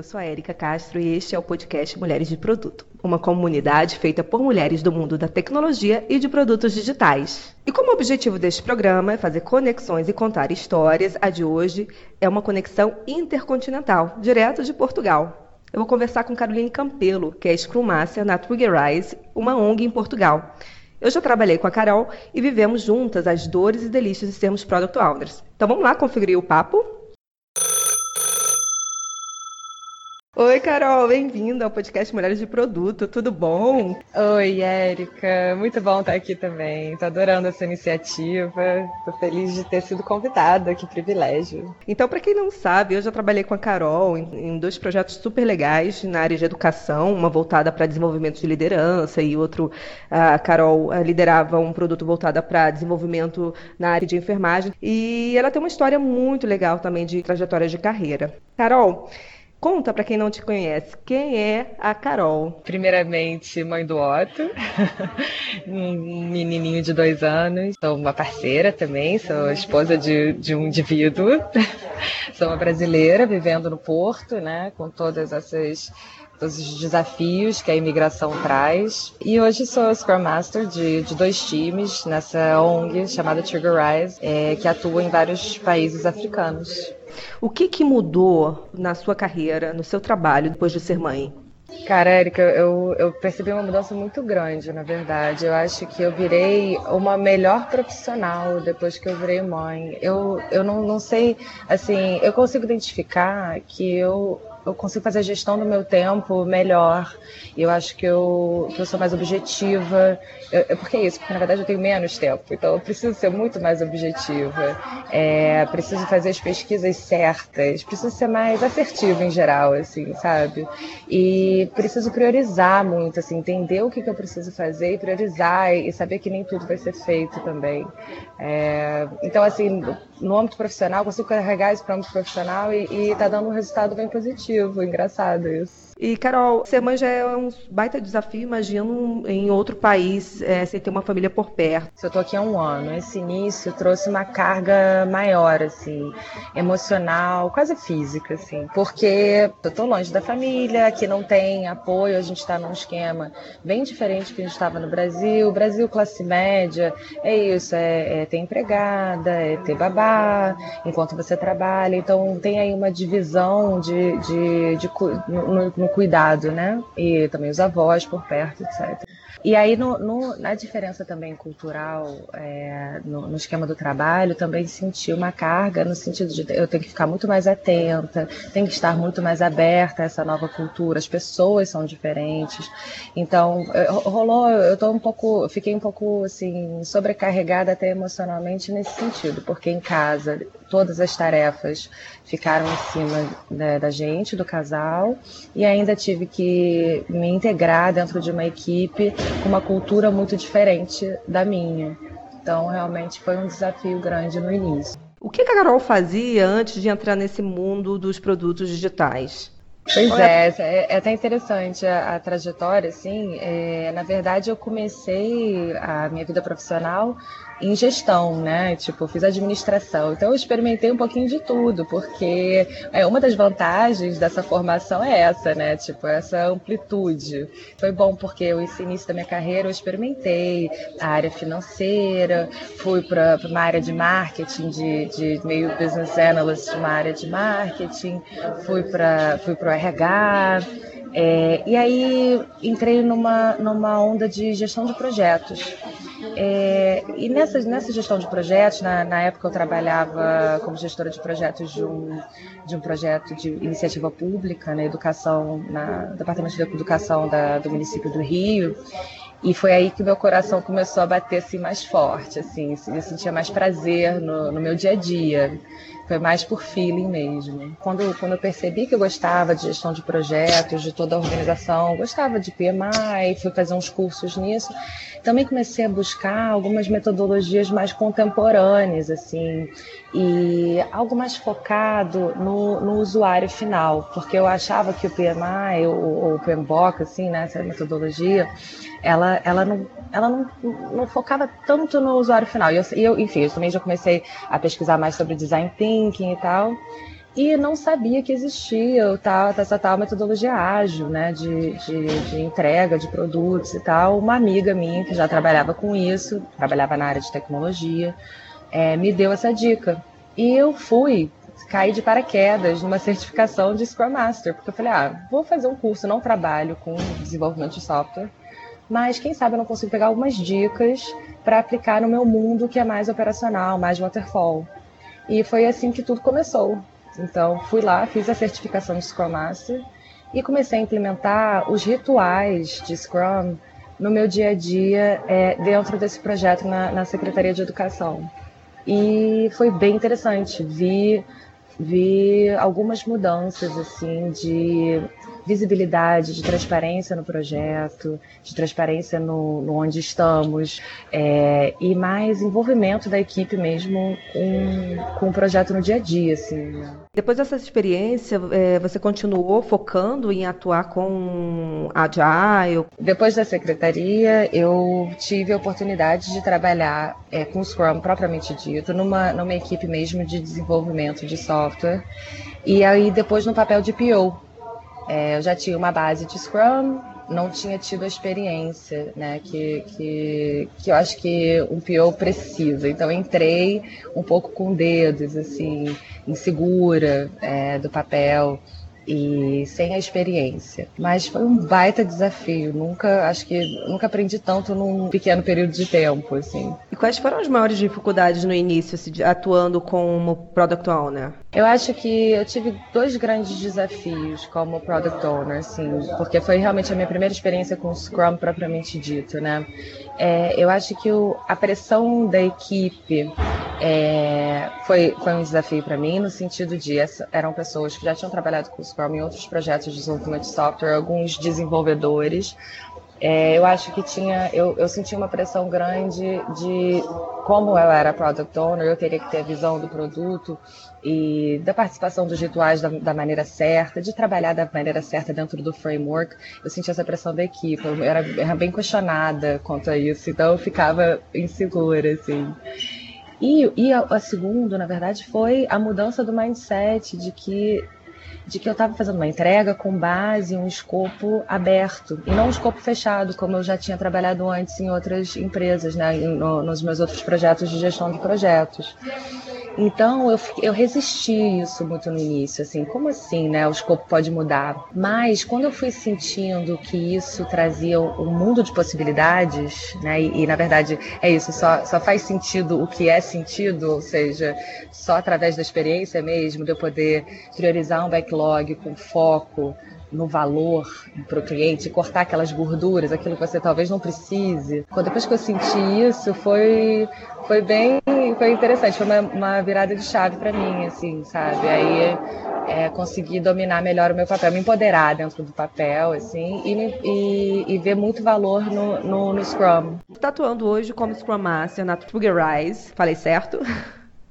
eu sou a Erika Castro e este é o podcast Mulheres de Produto, uma comunidade feita por mulheres do mundo da tecnologia e de produtos digitais. E como objetivo deste programa é fazer conexões e contar histórias, a de hoje é uma conexão intercontinental, direto de Portugal. Eu vou conversar com Caroline Campelo, que é Scrum Master na Triggerize, uma ONG em Portugal. Eu já trabalhei com a Carol e vivemos juntas as dores e delícias de sermos Product Owners. Então vamos lá conferir o papo? Oi, Carol, bem-vinda ao podcast Mulheres de Produto, tudo bom? Oi, Érica, muito bom estar aqui também. Tô adorando essa iniciativa, tô feliz de ter sido convidada, que privilégio. Então, para quem não sabe, eu já trabalhei com a Carol em, em dois projetos super legais na área de educação, uma voltada para desenvolvimento de liderança e outro, a Carol liderava um produto voltado para desenvolvimento na área de enfermagem. E ela tem uma história muito legal também de trajetória de carreira. Carol, Conta para quem não te conhece, quem é a Carol? Primeiramente, mãe do Otto, um menininho de dois anos. Sou uma parceira também, sou esposa de, de um indivíduo. sou uma brasileira vivendo no Porto, né, com todas essas todos os desafios que a imigração traz. E hoje sou Scrum Master de, de dois times nessa ONG chamada Trigger Rise, é, que atua em vários países africanos. O que, que mudou na sua carreira, no seu trabalho, depois de ser mãe? Cara, Érica, eu, eu percebi uma mudança muito grande, na verdade. Eu acho que eu virei uma melhor profissional depois que eu virei mãe. Eu, eu não, não sei, assim, eu consigo identificar que eu eu consigo fazer a gestão do meu tempo melhor. Eu acho que eu, que eu sou mais objetiva. Eu, é porque é isso, porque na verdade eu tenho menos tempo, então eu preciso ser muito mais objetiva. É, preciso fazer as pesquisas certas, preciso ser mais assertiva em geral, assim, sabe? E preciso priorizar muito, assim, entender o que, que eu preciso fazer e priorizar e saber que nem tudo vai ser feito também. É, então, assim, no âmbito profissional, consigo carregar isso para o âmbito profissional e está dando um resultado bem positivo. Engraçado isso. E, Carol, ser mãe já é um baita desafio, imagino, em outro país, é, sem ter uma família por perto. Eu estou aqui há um ano. Esse início trouxe uma carga maior, assim, emocional, quase física, assim, porque eu estou longe da família, aqui não tem apoio, a gente está num esquema bem diferente do que a gente estava no Brasil. Brasil, classe média, é isso, é, é ter empregada, é ter babá, enquanto você trabalha. Então, tem aí uma divisão de, de, de, de no, no cuidado, né? E também os avós por perto, etc. E aí, no, no, na diferença também cultural, é, no, no, esquema do trabalho, também senti uma carga no sentido de eu tenho que ficar muito mais atenta, tenho que estar muito mais aberta a essa nova cultura, as pessoas são diferentes. Então, rolou, eu tô um pouco, fiquei um pouco assim, sobrecarregada até emocionalmente nesse sentido, porque em casa todas as tarefas ficaram em cima da, da, gente, do casal, e ainda tive que me integrar dentro de uma equipe com uma cultura muito diferente da minha. Então, realmente foi um desafio grande no início. O que a Carol fazia antes de entrar nesse mundo dos produtos digitais? Pois é, é, é até interessante a, a trajetória, assim. É, na verdade, eu comecei a minha vida profissional em gestão, né? Tipo, fiz administração. Então eu experimentei um pouquinho de tudo, porque é uma das vantagens dessa formação é essa, né? Tipo, essa amplitude. Foi bom porque o início da minha carreira eu experimentei a área financeira, fui para uma área de marketing, de, de meio business analyst, uma área de marketing, fui para fui o RH. É, e aí entrei numa, numa onda de gestão de projetos. É, e nessa, nessa gestão de projetos, na, na, época eu trabalhava como gestora de projetos de um, de um projeto de iniciativa pública na educação, na Departamento de Educação da, do município do Rio. E foi aí que meu coração começou a bater assim mais forte, assim, eu sentia mais prazer no, no meu dia a dia. Foi mais por feeling mesmo. Quando, quando eu percebi que eu gostava de gestão de projetos, de toda a organização, gostava de PMI, fui fazer uns cursos nisso, também comecei a buscar algumas metodologias mais contemporâneas, assim, e algo mais focado no, no usuário final, porque eu achava que o PMI ou, o PMBOK, assim, né, essa metodologia, ela, ela, não, ela não, não focava tanto no usuário final. E eu, eu, enfim, eu também já comecei a pesquisar mais sobre design thinking e tal. e não sabia que existia tal, essa tal metodologia ágil, né, de, de, de, entrega de produtos e tal. Uma amiga minha que já trabalhava com isso, trabalhava na área de tecnologia, é, me deu essa dica. E eu fui, caí de paraquedas numa certificação de Scrum Master, porque eu falei, ah, vou fazer um curso, não trabalho com desenvolvimento de software, mas quem sabe eu não consigo pegar algumas dicas para aplicar no meu mundo que é mais operacional, mais waterfall. E foi assim que tudo começou. Então, fui lá, fiz a certificação de Scrum Master e comecei a implementar os rituais de Scrum no meu dia a dia é, dentro desse projeto na, na Secretaria de Educação. E foi bem interessante. Vi, vi algumas mudanças assim de visibilidade, de transparência no projeto, de transparência no, no onde estamos é, e mais envolvimento da equipe mesmo com, com o projeto no dia a dia. Assim, né? Depois dessa experiência, é, você continuou focando em atuar com Agile? Depois da secretaria, eu tive a oportunidade de trabalhar é, com o Scrum propriamente dito, numa, numa equipe mesmo de desenvolvimento de software. E aí depois no papel de PO, é, eu já tinha uma base de Scrum, não tinha tido a experiência, né, que, que, que eu acho que um PO precisa. Então entrei um pouco com dedos, assim, insegura é, do papel e sem a experiência. Mas foi um baita desafio. Nunca, acho que nunca aprendi tanto num pequeno período de tempo, assim. E quais foram as maiores dificuldades no início, assim, atuando como product owner? Eu acho que eu tive dois grandes desafios como product owner, assim, porque foi realmente a minha primeira experiência com Scrum propriamente dito, né? É, eu acho que o, a pressão da equipe é, foi, foi um desafio para mim, no sentido de essa, eram pessoas que já tinham trabalhado com Scrum em outros projetos de desenvolvimento de software, alguns desenvolvedores, é, eu acho que tinha, eu, eu senti uma pressão grande de como eu era product owner, eu teria que ter a visão do produto e da participação dos rituais da, da maneira certa, de trabalhar da maneira certa dentro do framework. Eu senti essa pressão da equipe, eu era, era bem questionada quanto a isso, então eu ficava insegura, assim. E, e a, a segunda, na verdade, foi a mudança do mindset de que de que eu estava fazendo uma entrega com base em um escopo aberto e não um escopo fechado, como eu já tinha trabalhado antes em outras empresas, né, no, nos meus outros projetos de gestão de projetos. Então eu, eu resisti isso muito no início, assim, como assim, né? O escopo pode mudar. Mas quando eu fui sentindo que isso trazia um mundo de possibilidades, né? E, e na verdade é isso, só, só faz sentido o que é sentido, ou seja, só através da experiência mesmo, de eu poder priorizar um backlog com foco, no valor para o cliente, cortar aquelas gorduras, aquilo que você talvez não precise. Depois que eu senti isso, foi, foi bem foi interessante, foi uma, uma virada de chave para mim, assim, sabe? Aí é, consegui dominar melhor o meu papel, me empoderar dentro do papel, assim, e, e, e ver muito valor no, no, no Scrum. Está atuando hoje como Scrum Master na Rise, falei certo?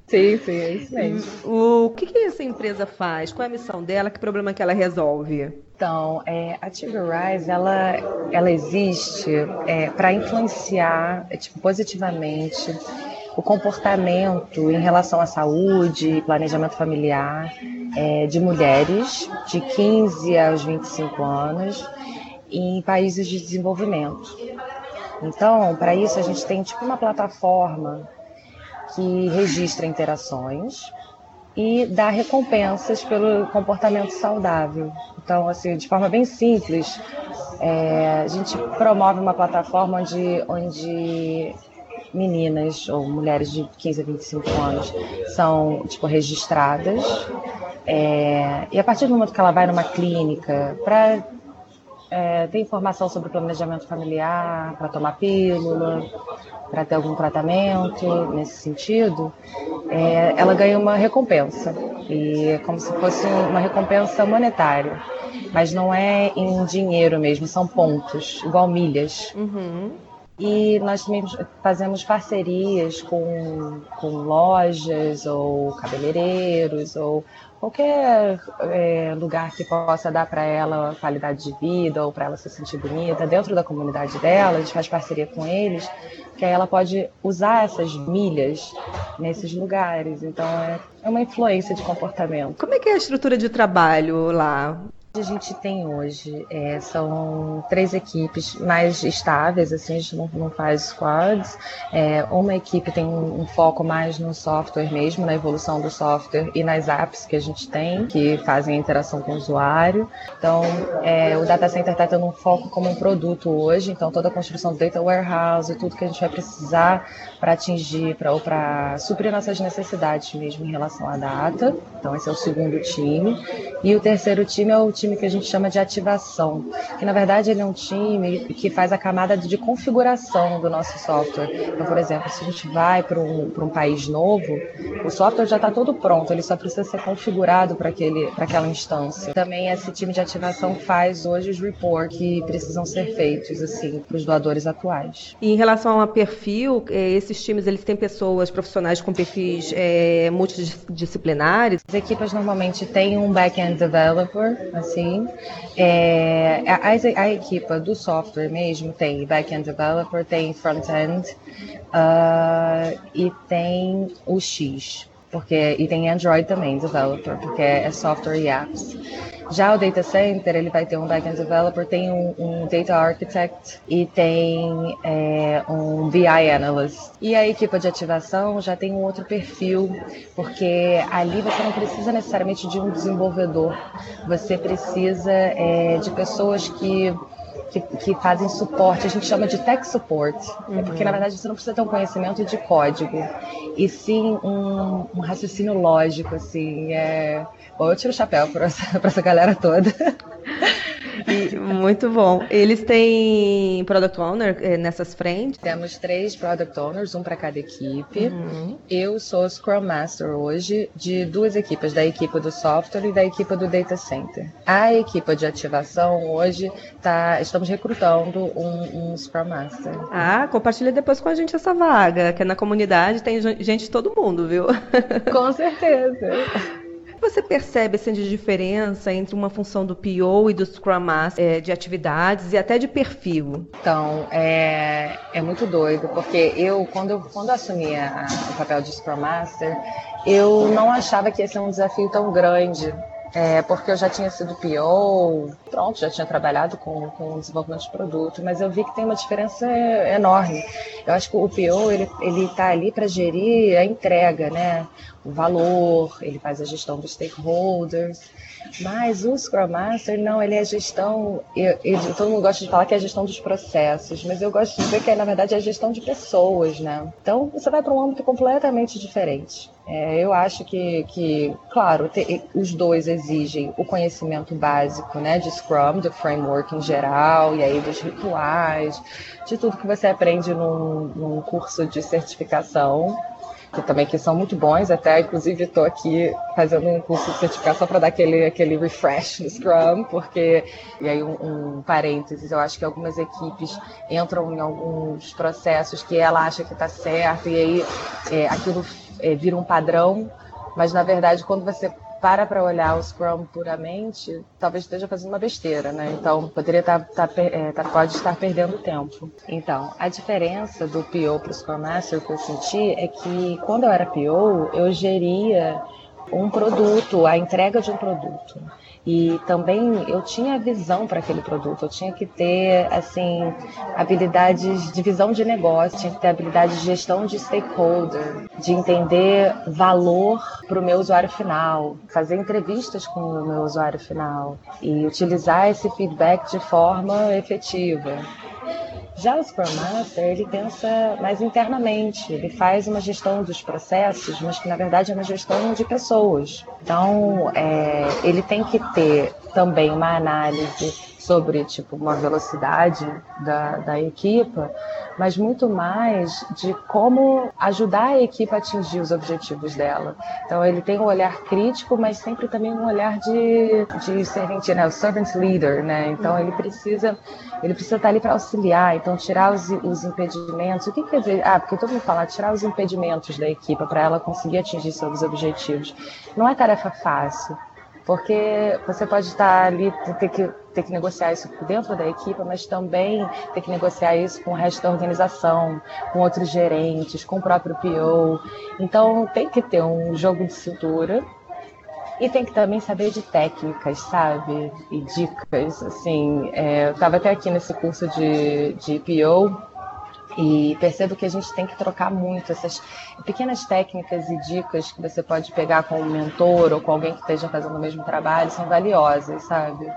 Sim, sim, é isso mesmo. O que, que essa empresa faz? Qual é a missão dela? Que problema que ela resolve? Então, é, a Rise, ela, ela existe é, para influenciar é, tipo, positivamente o comportamento em relação à saúde planejamento familiar é, de mulheres de 15 aos 25 anos em países de desenvolvimento. Então, para isso, a gente tem tipo uma plataforma que registra interações e dá recompensas pelo comportamento saudável. Então, assim, de forma bem simples, é, a gente promove uma plataforma onde, onde meninas ou mulheres de 15 a 25 anos são tipo registradas é, e a partir do momento que ela vai numa clínica para é, ter informação sobre planejamento familiar, para tomar pílula, para ter algum tratamento nesse sentido, é, ela ganha uma recompensa. E é como se fosse uma recompensa monetária. Mas não é em dinheiro mesmo, são pontos, igual milhas. Uhum. E nós também fazemos parcerias com, com lojas ou cabeleireiros ou qualquer é, lugar que possa dar para ela qualidade de vida ou para ela se sentir bonita dentro da comunidade dela, a gente faz parceria com eles, que aí ela pode usar essas milhas nesses lugares. Então é, é uma influência de comportamento. Como é que é a estrutura de trabalho lá? A gente tem hoje é, são três equipes mais estáveis, assim, a gente não, não faz squads. É, uma equipe tem um, um, foco mais no software mesmo, na evolução do software e nas apps que a gente tem, que fazem a interação com o usuário. Então, é, o data center está tendo um foco como um produto hoje, então toda a construção do data warehouse, tudo que a gente vai precisar para atingir, pra, ou para suprir nossas necessidades mesmo em relação à data. Então, esse é o segundo time. E o terceiro time é o time que a gente chama de ativação, que na verdade ele é um time que faz a camada de configuração do nosso software. Então, por exemplo, se a gente vai para um, um país novo, o software já está todo pronto, ele só precisa ser configurado para aquela instância. Também esse time de ativação faz hoje os reports que precisam ser feitos assim para os doadores atuais. E em relação a perfil, eh, esses times eles têm pessoas profissionais com perfis é, multidisciplinares? As equipas normalmente têm um back-end developer, assim. É, a, a, equipa do software mesmo tem back-end developer, tem front-end uh, e tem o X, porque e tem Android também developer, porque é software e apps. Já o data center, ele vai ter um backend developer, tem um, um data architect e tem é, um BI analyst. E a equipe de ativação já tem um outro perfil, porque ali você não precisa necessariamente de um desenvolvedor, você precisa é, de pessoas que que, que, fazem suporte, a gente chama de tech support, uhum. porque na verdade você não precisa ter um conhecimento de código, e sim um, um raciocínio lógico, assim, é, Bom, eu tiro o chapéu para essa, essa galera toda. E, muito bom. Eles têm Product Owner eh, nessas frentes? Temos três Product Owners, um para cada equipe. Uhum. Eu sou Scrum Master hoje de duas equipes, da equipe do software e da equipe do Data Center. A equipe de ativação hoje tá, estamos recrutando um, um Scrum Master. Ah, compartilha depois com a gente essa vaga, que na comunidade tem gente de todo mundo, viu? Com certeza você percebe assim, de diferença entre uma função do PO e do Scrum Master é, de atividades e até de perfil? Então, é, é muito doido, porque eu, quando eu, quando assumi a, o papel de Scrum Master, eu não achava que ia ser um desafio tão grande é, porque eu já tinha sido PO, pronto, já tinha trabalhado com, com desenvolvimento de produto, mas eu vi que tem uma diferença enorme. Eu acho que o PO ele ele está ali para gerir a entrega, né? O valor, ele faz a gestão dos stakeholders. Mas o Scrum Master, não, ele é gestão. Eu, eu, todo mundo gosta de falar que é a gestão dos processos, mas eu gosto de dizer que, na verdade, é a gestão de pessoas, né? Então, você vai para um âmbito completamente diferente. É, eu acho que, que claro, te, os dois exigem o conhecimento básico, né, de Scrum, do framework em geral, e aí dos rituais, de tudo que você aprende num, num curso de certificação que também que são muito bons, até inclusive estou aqui fazendo um curso de certificação para dar aquele, aquele refresh no Scrum, porque, e aí um, um parênteses, eu acho que algumas equipes entram em alguns processos que ela acha que está certo, e aí é, aquilo é, vira um padrão, mas na verdade quando você para para olhar o Scrum puramente, talvez esteja fazendo uma besteira, né? Então, poderia estar, tá, tá, é, tá, pode estar perdendo tempo. Então, a diferença do PO para o Scrum Master que eu senti é que quando eu era PO, eu geria um produto, a entrega de um produto. E também eu tinha visão para aquele produto, eu tinha que ter assim habilidades de visão de negócio, tinha que ter habilidade de gestão de stakeholder, de entender valor para o meu usuário final, fazer entrevistas com o meu usuário final e utilizar esse feedback de forma efetiva. Já o Scrum Master, ele pensa mais internamente, ele faz uma gestão dos processos, mas que na verdade é uma gestão de pessoas. Então, é, ele tem que ter também uma análise sobre tipo uma velocidade da, da equipa, mas muito mais de como ajudar a equipe a atingir os objetivos dela. Então ele tem um olhar crítico, mas sempre também um olhar de, de servente, né, o servant leader, né? Então ele precisa ele precisa estar ali para auxiliar, então tirar os, os impedimentos. O que quer dizer? Ah, porque todo mundo fala tirar os impedimentos da equipe para ela conseguir atingir seus objetivos. Não é tarefa fácil porque você pode estar ali, ter que, ter que negociar isso dentro da equipe, mas também ter que negociar isso com o resto da organização, com outros gerentes, com o próprio PO. Então tem que ter um jogo de cintura e tem que também saber de técnicas, sabe? E dicas, assim. É, eu estava até aqui nesse curso de, de PO e percebo que a gente tem que trocar muito essas pequenas técnicas e dicas que você pode pegar com um mentor ou com alguém que esteja fazendo o mesmo trabalho, são valiosas, sabe?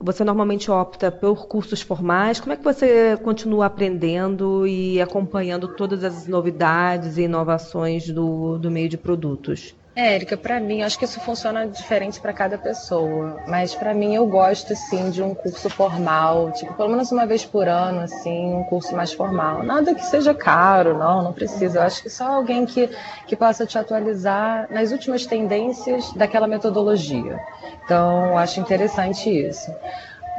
Você normalmente opta por cursos formais. Como é que você continua aprendendo e acompanhando todas as novidades e inovações do, do meio de produtos? É, Érica, para mim, acho que isso funciona diferente para cada pessoa, mas para mim eu gosto sim de um curso formal, tipo, pelo menos uma vez por ano, assim, um curso mais formal. Nada que seja caro, não, não precisa. Eu acho que só alguém que, que possa te atualizar nas últimas tendências daquela metodologia. Então, acho interessante isso.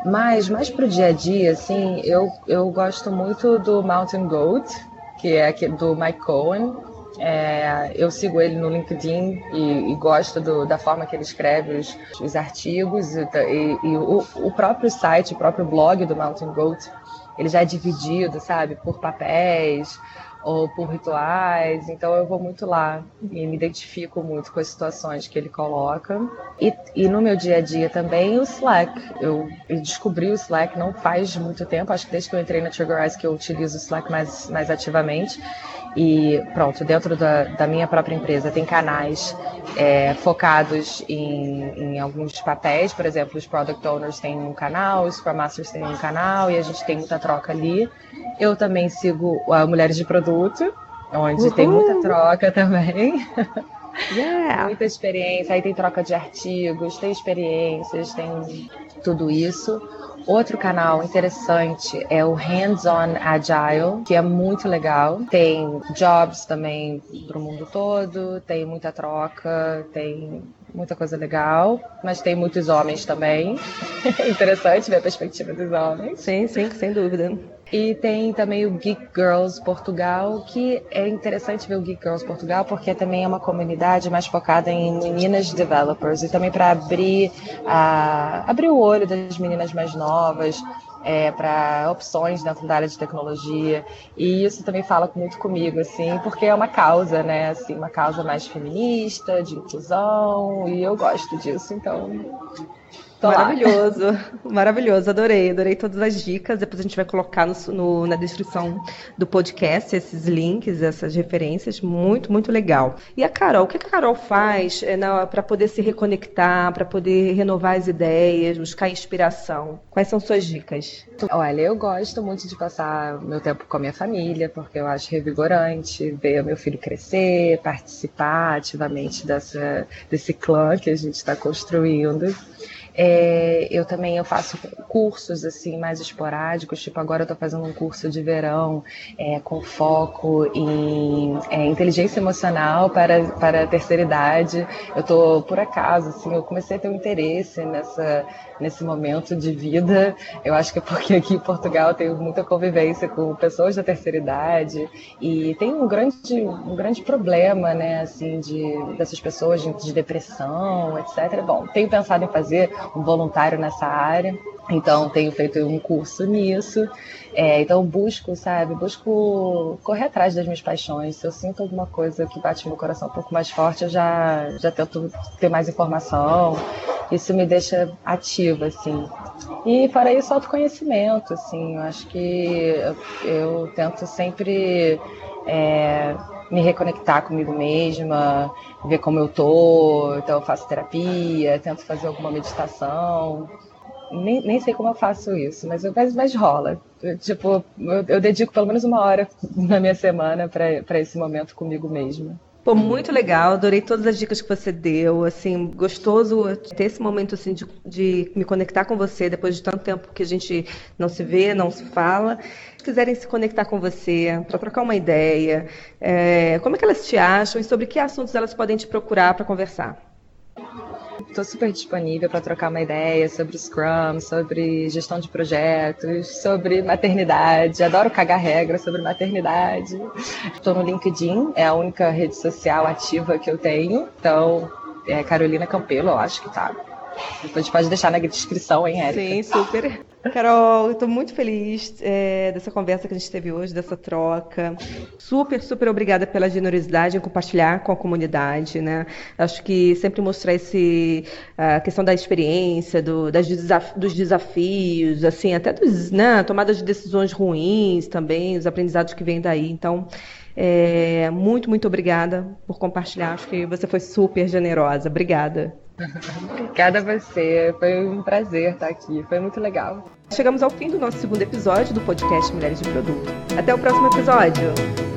Mas, mais para o dia a dia, assim, eu, eu gosto muito do Mountain Goat, que é do Mike Cohen, é, eu sigo ele no LinkedIn e, e gosto do, da forma que ele escreve os, os artigos e, e, e o, o, próprio site, o próprio blog do Mountain Goat, ele já é dividido, sabe, por papéis ou por rituais. Então eu vou muito lá e me identifico muito com as situações que ele coloca. E, no meu dia a dia também o Slack. Eu, eu, descobri o Slack não faz muito tempo, acho que desde que eu entrei na Triggerize que eu utilizo o Slack mais, mais ativamente. E pronto, dentro da, da minha própria empresa tem canais é, focados em, em, alguns papéis, por exemplo, os Product Owners têm um canal, os Scrum Masters têm um canal e a gente tem muita troca ali. Eu também sigo a Mulheres de Produto, onde Uhul. tem muita troca também. Yeah. Muita experiência, aí tem troca de artigos, tem experiências, tem tudo isso. Outro canal interessante é o Hands On Agile, que é muito legal. Tem jobs também para o mundo todo, tem muita troca, tem muita coisa legal, mas tem muitos homens também. interessante ver a perspectiva dos homens. Sim, sim, sem dúvida. E tem também o Geek Girls Portugal, que é interessante ver o Geek Girls Portugal, porque também é uma comunidade mais focada em meninas developers e também para abrir, abrir o olho das meninas mais novas, é, para opções dentro da área de tecnologia. E isso também fala muito comigo, assim, porque é uma causa, né? Assim, uma causa mais feminista, de inclusão, e eu gosto disso, então Maravilhoso, maravilhoso, adorei, adorei todas as dicas. Depois a gente vai colocar no, no, na descrição do podcast esses links, essas referências, muito, muito legal. E a Carol, o que a Carol faz é, para poder se reconectar, para poder renovar as ideias, buscar inspiração? Quais são suas dicas? Olha, eu gosto muito de passar meu tempo com a minha família, porque eu acho revigorante ver meu filho crescer, participar ativamente dessa, desse clã que a gente está construindo. É, eu também eu faço cursos assim mais esporádicos, tipo agora eu estou fazendo um curso de verão é, com foco em é, inteligência emocional para, para a terceira idade. Eu estou por acaso assim, eu comecei a ter um interesse nessa nesse momento de vida. Eu acho que é porque aqui em Portugal eu tenho muita convivência com pessoas da terceira idade e tem um grande, um grande problema, né, assim, de, dessas pessoas de, de depressão, etc. Bom, tenho pensado em fazer um voluntário nessa área. Então, tenho feito um curso nisso. É, então, busco, sabe? Busco correr atrás das minhas paixões. Se eu sinto alguma coisa que bate meu coração um pouco mais forte, eu já, já tento ter mais informação. Isso me deixa ativa, assim. E, para isso, autoconhecimento, assim. Eu acho que eu, eu tento sempre é, me reconectar comigo mesma, ver como eu tô. Então, eu faço terapia, tento fazer alguma meditação nem, nem sei como eu faço isso, mas, mas, mas rola. Eu, tipo, eu, eu, dedico pelo menos uma hora na minha semana para esse momento comigo mesma. Pô, muito legal, adorei todas as dicas que você deu, assim, gostoso ter esse momento, assim, de, de me conectar com você depois de tanto tempo que a gente não se vê, não se fala. Se quiserem se conectar com você, para trocar uma ideia, é, como é que elas te acham e sobre que assuntos elas podem te procurar para conversar? Estou super disponível para trocar uma ideia sobre Scrum, sobre gestão de projetos, sobre maternidade. Adoro cagar regras sobre maternidade. Estou no LinkedIn, é a única rede social ativa que eu tenho. Então, é Carolina Campelo, eu acho que tá. Depois pode deixar na descrição, hein, Érica? Sim, super. Carol, eu estou muito feliz é, dessa conversa que a gente teve hoje, dessa troca. Super, super obrigada pela generosidade em compartilhar com a comunidade, né? Acho que sempre mostrar esse, a questão da experiência, do, das desaf dos desafios, assim, até dos, né, tomadas de decisões ruins também, os aprendizados que vêm daí. Então, é, muito, muito obrigada por compartilhar. Acho que você foi super generosa. Obrigada. Obrigada a você. Foi um prazer estar aqui. Foi muito legal. Chegamos ao fim do nosso segundo episódio do podcast Mulheres de Produto. Até o próximo episódio.